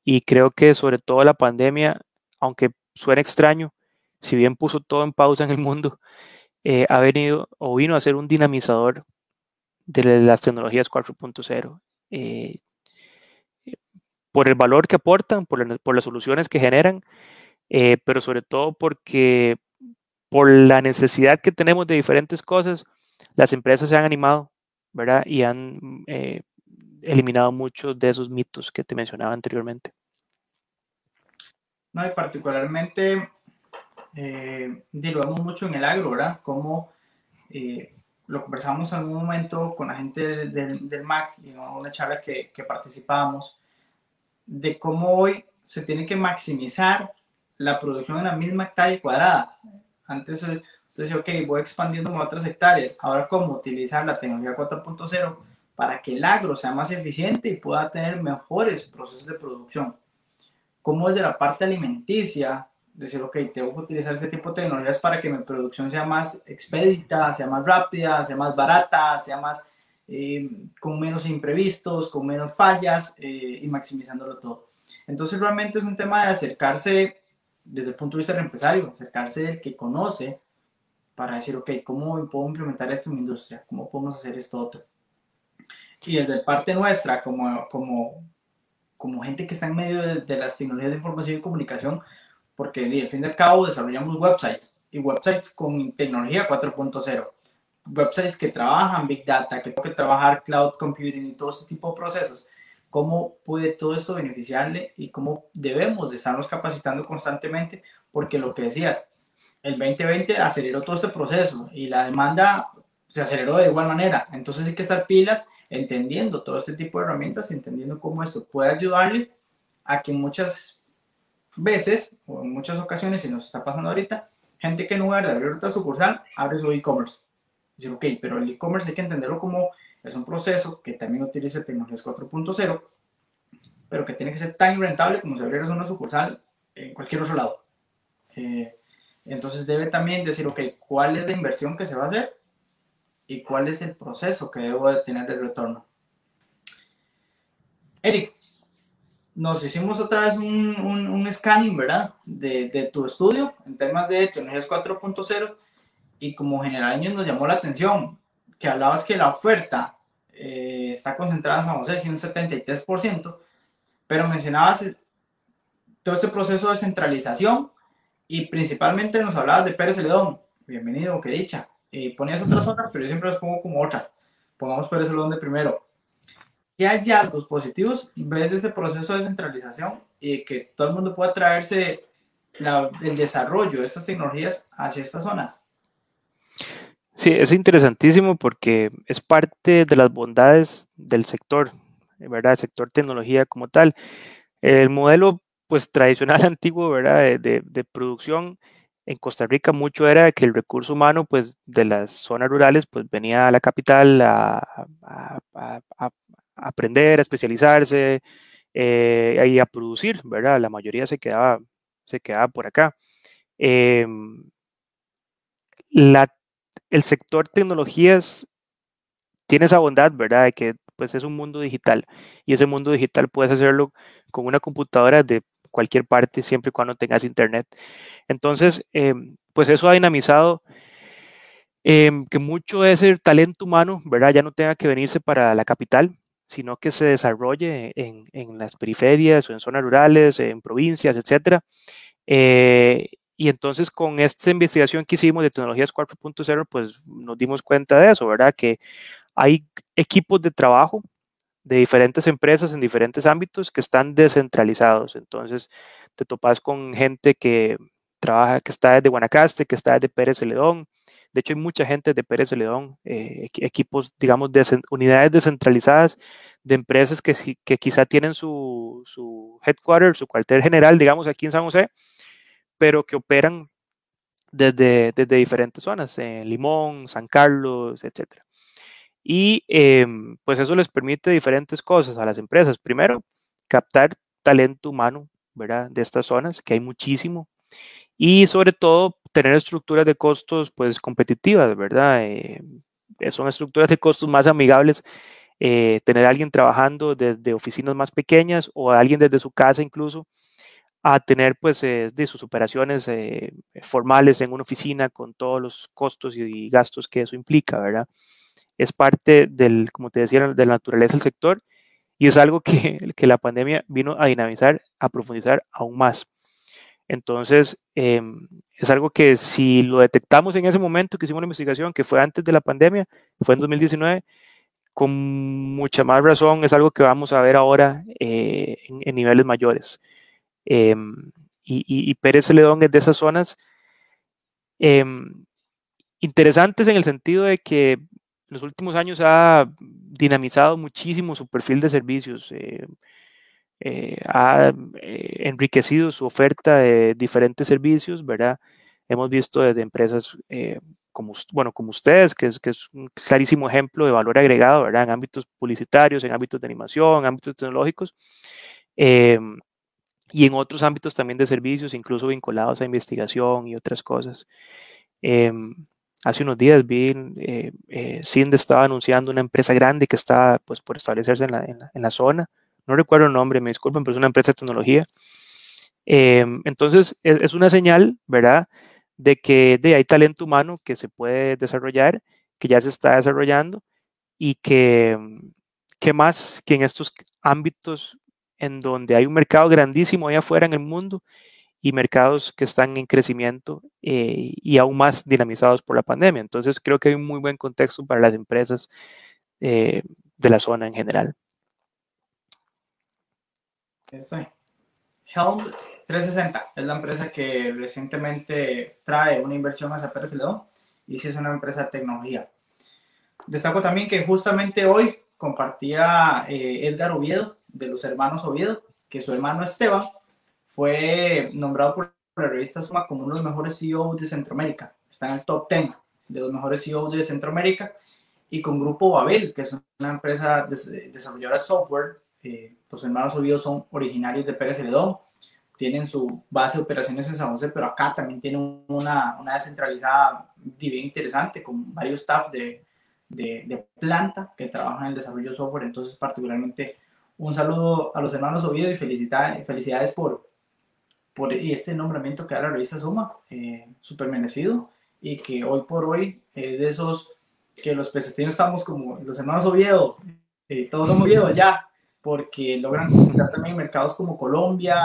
Y creo que sobre todo la pandemia, aunque suena extraño, si bien puso todo en pausa en el mundo, eh, ha venido o vino a ser un dinamizador de las tecnologías 4.0. Eh, por el valor que aportan, por, por las soluciones que generan, eh, pero sobre todo porque por la necesidad que tenemos de diferentes cosas, las empresas se han animado, ¿verdad? Y han eliminado muchos de esos mitos que te mencionaba anteriormente. No, y particularmente eh, lo vemos mucho en el agro, ¿verdad? Como eh, lo conversamos en algún momento con la gente del, del MAC, en una charla que, que participábamos, de cómo hoy se tiene que maximizar la producción en la misma hectárea cuadrada. Antes eh, usted decía, ok, voy expandiendo a otras hectáreas. Ahora, ¿cómo utilizar la tecnología 4.0 para que el agro sea más eficiente y pueda tener mejores procesos de producción? ¿Cómo desde la parte alimenticia decir, ok, tengo que utilizar este tipo de tecnologías para que mi producción sea más expedita, sea más rápida, sea más barata, sea más eh, con menos imprevistos, con menos fallas eh, y maximizándolo todo. Entonces realmente es un tema de acercarse desde el punto de vista del empresario, acercarse del que conoce para decir, ok, ¿cómo puedo implementar esto en mi industria? ¿Cómo podemos hacer esto otro? Y desde parte nuestra, como, como, como gente que está en medio de, de las tecnologías de información y comunicación, porque al fin y al cabo desarrollamos websites y websites con tecnología 4.0, websites que trabajan Big Data, que tengo que trabajar Cloud Computing y todo este tipo de procesos. ¿Cómo puede todo esto beneficiarle y cómo debemos de estarnos capacitando constantemente? Porque lo que decías, el 2020 aceleró todo este proceso y la demanda se aceleró de igual manera. Entonces hay que estar pilas entendiendo todo este tipo de herramientas, entendiendo cómo esto puede ayudarle a que muchas veces, o en muchas ocasiones, y nos está pasando ahorita, gente que en lugar de abrir otra sucursal, abre su e-commerce. Dice, ok, pero el e-commerce hay que entenderlo como es un proceso que también utiliza tecnologías 4.0, pero que tiene que ser tan rentable como si abrieras una sucursal en cualquier otro lado. Eh, entonces debe también decir, ok, ¿cuál es la inversión que se va a hacer? Y cuál es el proceso que debo de tener de retorno. Eric, nos hicimos otra vez un, un, scanning, ¿verdad? De, de, tu estudio en temas de tecnologías 4.0 y como general nos llamó la atención que hablabas que la oferta eh, está concentrada en San José, un 73%, pero mencionabas todo este proceso de centralización y principalmente nos hablabas de Pérez Celedón. Bienvenido, qué dicha. Y ponías otras zonas, pero yo siempre las pongo como otras. Pongamos Pérez Celedón de primero. ¿Qué hallazgos positivos ves de este proceso de centralización y que todo el mundo pueda traerse el desarrollo de estas tecnologías hacia estas zonas? Sí, es interesantísimo porque es parte de las bondades del sector, ¿verdad? El sector tecnología como tal. El modelo, pues, tradicional antiguo, ¿verdad? De, de, producción en Costa Rica mucho era que el recurso humano, pues, de las zonas rurales, pues, venía a la capital a, aprender, a especializarse eh, y a producir, ¿verdad? La mayoría se quedaba, se quedaba por acá. Em, el sector tecnologías tiene esa bondad, ¿verdad? De que pues es un mundo digital y ese mundo digital puedes hacerlo con una computadora de cualquier parte siempre y cuando tengas internet. Entonces, em, pues eso ha dinamizado em, que mucho de ese talento humano, ¿verdad? Ya no tenga que venirse para la capital, sino que se desarrolle en, en las periferias o en zonas rurales, en provincias, etc. Eh, y entonces con esta investigación que hicimos de tecnologías 4.0, pues nos dimos cuenta de eso, ¿verdad? Que hay equipos de trabajo de diferentes empresas en diferentes ámbitos que están descentralizados. Entonces te topas con gente que trabaja, que está desde Guanacaste, que está desde Pérez Celedón, de hecho, hay mucha gente de Pérez Celedón, eh, equipos, digamos, de unidades descentralizadas de empresas que, que quizá tienen su, su headquarter, su cuartel general, digamos, aquí en San José, pero que operan desde, desde diferentes zonas, en Limón, San Carlos, etc. Y em, pues eso les permite diferentes cosas a las empresas. Primero, captar talento humano, ¿verdad? De estas zonas, que hay muchísimo. Y sobre todo, tener estructuras de costos, pues, competitivas, ¿verdad? Eh, son estructuras de costos más amigables. Eh, tener a alguien trabajando desde oficinas más pequeñas o alguien desde su casa incluso, a tener pues eh, de sus operaciones formales en una oficina con todos los costos y, gastos que eso implica, ¿verdad? Es parte del, como te decía, de la naturaleza del sector y es algo que, que la pandemia vino a dinamizar, a profundizar aún más. Entonces, em, es algo que si lo detectamos en ese momento que hicimos la investigación, que fue antes de la pandemia, fue en 2019, con mucha más razón es algo que vamos a ver ahora eh, en, niveles mayores. Em, y, y, Pérez Celedón es de esas zonas em, interesantes en el sentido de que en los últimos años ha dinamizado muchísimo su perfil de servicios. Eh, eh, ha eh, enriquecido su oferta de diferentes servicios, ¿verdad? Hemos visto desde empresas como, bueno, como ustedes, que es, que es un clarísimo ejemplo de valor agregado, ¿verdad? En ámbitos publicitarios, en ámbitos de animación, en ámbitos tecnológicos, y en otros ámbitos también de servicios, incluso vinculados a investigación y otras cosas. Hace unos días vi, eh, eh, estaba anunciando una empresa grande que está pues, por establecerse en la, en la zona, no recuerdo el nombre, me disculpen, pero es una empresa de tecnología. Em, entonces, e, es, una señal, ¿verdad?, de que de, hay talento humano que se puede desarrollar, que ya se está desarrollando y que, que más que en estos ámbitos en donde hay un mercado grandísimo allá afuera en el mundo y mercados que están en crecimiento eh, y aún más dinamizados por la pandemia. Entonces creo que hay un muy buen contexto para las empresas eh, de la zona en general. Helm 360 es la empresa que recientemente trae una inversión hacia Pérez y sí es una empresa de tecnología. Destaco también que justamente hoy compartía eh, Edgar Oviedo de los hermanos Oviedo, que su hermano Esteban fue nombrado por la revista Suma como uno de los mejores CEOs de Centroamérica. Está en el top 10 de los mejores CEOs de Centroamérica y con Grupo Babel, que es una empresa desarrolladora de software eh, los hermanos Oviedo son originarios de Pérez Celedón, tienen su base de operaciones en San José, pero acá también tienen una, una descentralizada bien interesante con varios staff de, de, planta que trabajan en el desarrollo de software. Entonces, particularmente, un saludo a los hermanos Oviedo y felicidades por, por este nombramiento que da la revista Suma, eh, súper merecido y que hoy por hoy es de esos que los pesetinos estamos como los hermanos Oviedo, eh, todos somos Oviedo ya, porque logran conquistar también mercados como Colombia,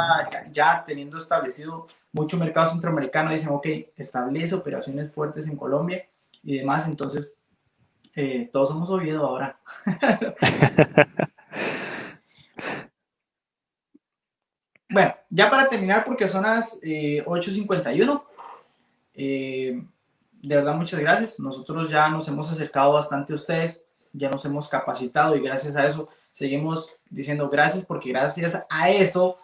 ya, teniendo establecido mucho mercado centroamericano, dicen, ok, establece operaciones fuertes en Colombia y demás, entonces eh, todos somos Oviedo ahora. bueno, ya para terminar, porque son las 8.51, eh, eh, de verdad muchas gracias, nosotros ya nos hemos acercado bastante a ustedes, ya nos hemos capacitado y gracias a eso seguimos diciendo gracias porque gracias a eso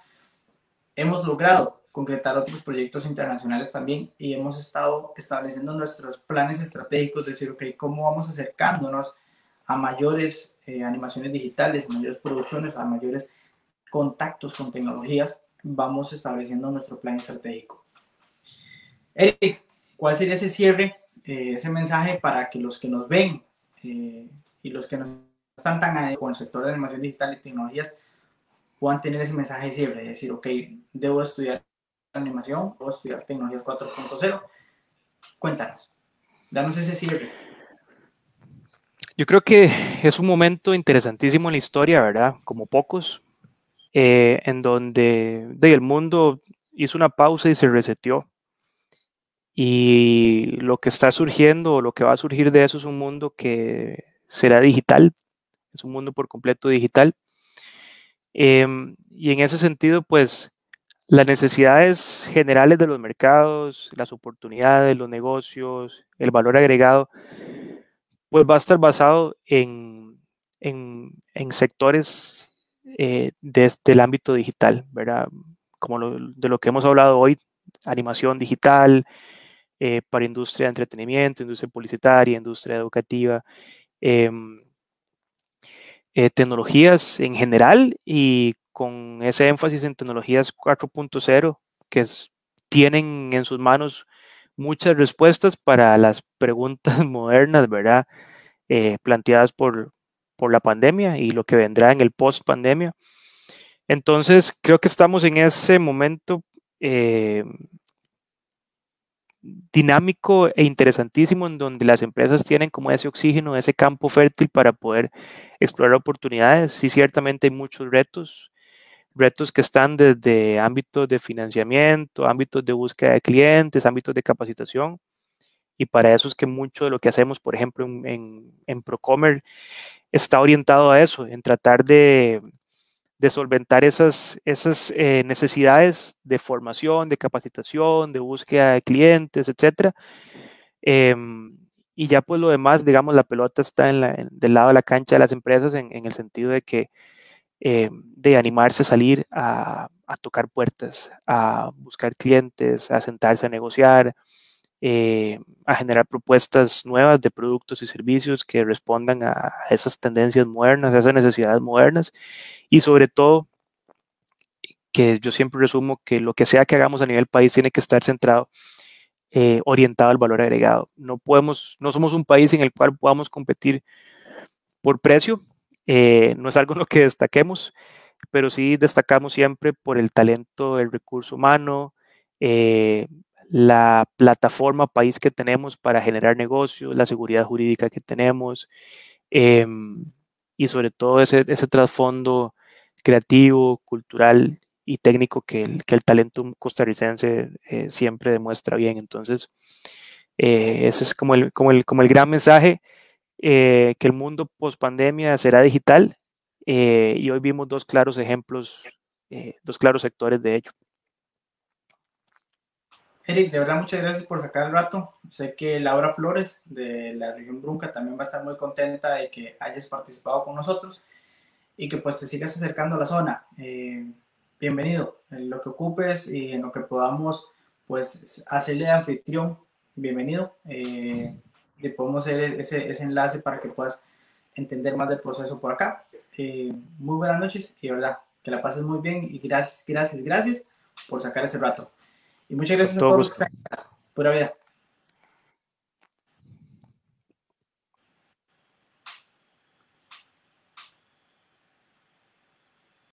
hemos logrado concretar otros proyectos internacionales también y hemos estado estableciendo nuestros planes estratégicos, decir, ok, cómo vamos acercándonos a mayores eh, animaciones digitales, a mayores producciones, a mayores contactos con tecnologías, vamos estableciendo nuestro plan estratégico. Eric, ¿cuál sería ese cierre, eh, ese mensaje para que los que nos ven eh, y los que nos están tan con el sector de animación digital y tecnologías puedan tener ese mensaje de cierre, decir, ok, debo estudiar animación, debo estudiar tecnologías 4.0. Cuéntanos, danos ese cierre. Yo creo que es un momento interesantísimo en la historia, ¿verdad? Como pocos, eh, en donde de, el mundo hizo una pausa y se reseteó. Y lo que está surgiendo, o lo que va a surgir de eso es un mundo que será digital, es un mundo por completo digital. Em, y en ese sentido, pues las necesidades generales de los mercados, las oportunidades, los negocios, el valor agregado, pues va a estar basado en, en, sectores eh, desde el ámbito digital, ¿verdad? Como de lo que hemos hablado hoy, animación digital, eh, para industria de entretenimiento, industria publicitaria, industria educativa, em, eh, tecnologías en general y con ese énfasis en tecnologías 4.0 que tienen en sus manos muchas respuestas para las preguntas modernas, ¿verdad? Eh, planteadas por, por la pandemia y lo que vendrá en el post pandemia. Entonces, creo que estamos en ese momento eh, dinámico e interesantísimo en donde las empresas tienen como ese oxígeno, ese campo fértil para poder explorar oportunidades. Sí, ciertamente hay muchos retos, retos que están desde ámbitos de financiamiento, ámbitos de búsqueda de clientes, ámbitos de capacitación. Y para eso es que mucho de lo que hacemos, por ejemplo, en, en, Procomer, está orientado a eso, en tratar de, solventar esas, eh, necesidades de formación, de capacitación, de búsqueda de clientes, etc. Em, y ya pues lo demás, digamos, la pelota está en del lado de la cancha de las empresas en, en el sentido de que eh, de animarse a salir a, tocar puertas, a buscar clientes, a sentarse a negociar, eh, a generar propuestas nuevas de productos y servicios que respondan a esas tendencias modernas, a esas necesidades modernas y sobre todo que yo siempre resumo que lo que sea que hagamos a nivel país tiene que estar centrado, eh, orientado al valor agregado. No podemos, no somos un país en el cual podamos competir por precio, eh, no es algo en lo que destaquemos, pero sí destacamos siempre por el talento, el recurso humano, eh, la plataforma país que tenemos para generar negocios, la seguridad jurídica que tenemos em, y sobre todo ese, trasfondo creativo, cultural y técnico que el, que talento costarricense eh, siempre demuestra bien. Entonces, ese es como el, gran mensaje. Eh, que el mundo post pandemia será digital eh, y hoy vimos dos claros ejemplos, eh, dos claros sectores de ello. Eric, de verdad muchas gracias por sacar el rato. Sé que Laura Flores de la región Brunca también va a estar muy contenta de que hayas participado con nosotros y que pues te sigas acercando a la zona. bienvenido en lo que ocupes y en lo que podamos pues hacerle anfitrión. Bienvenido le podemos hacer ese, ese, enlace para que puedas entender más del proceso por acá. Eh, muy buenas noches y de verdad, que la pases muy bien y gracias, gracias, gracias por sacar ese rato. Y muchas gracias a todos los que están. Pura vida.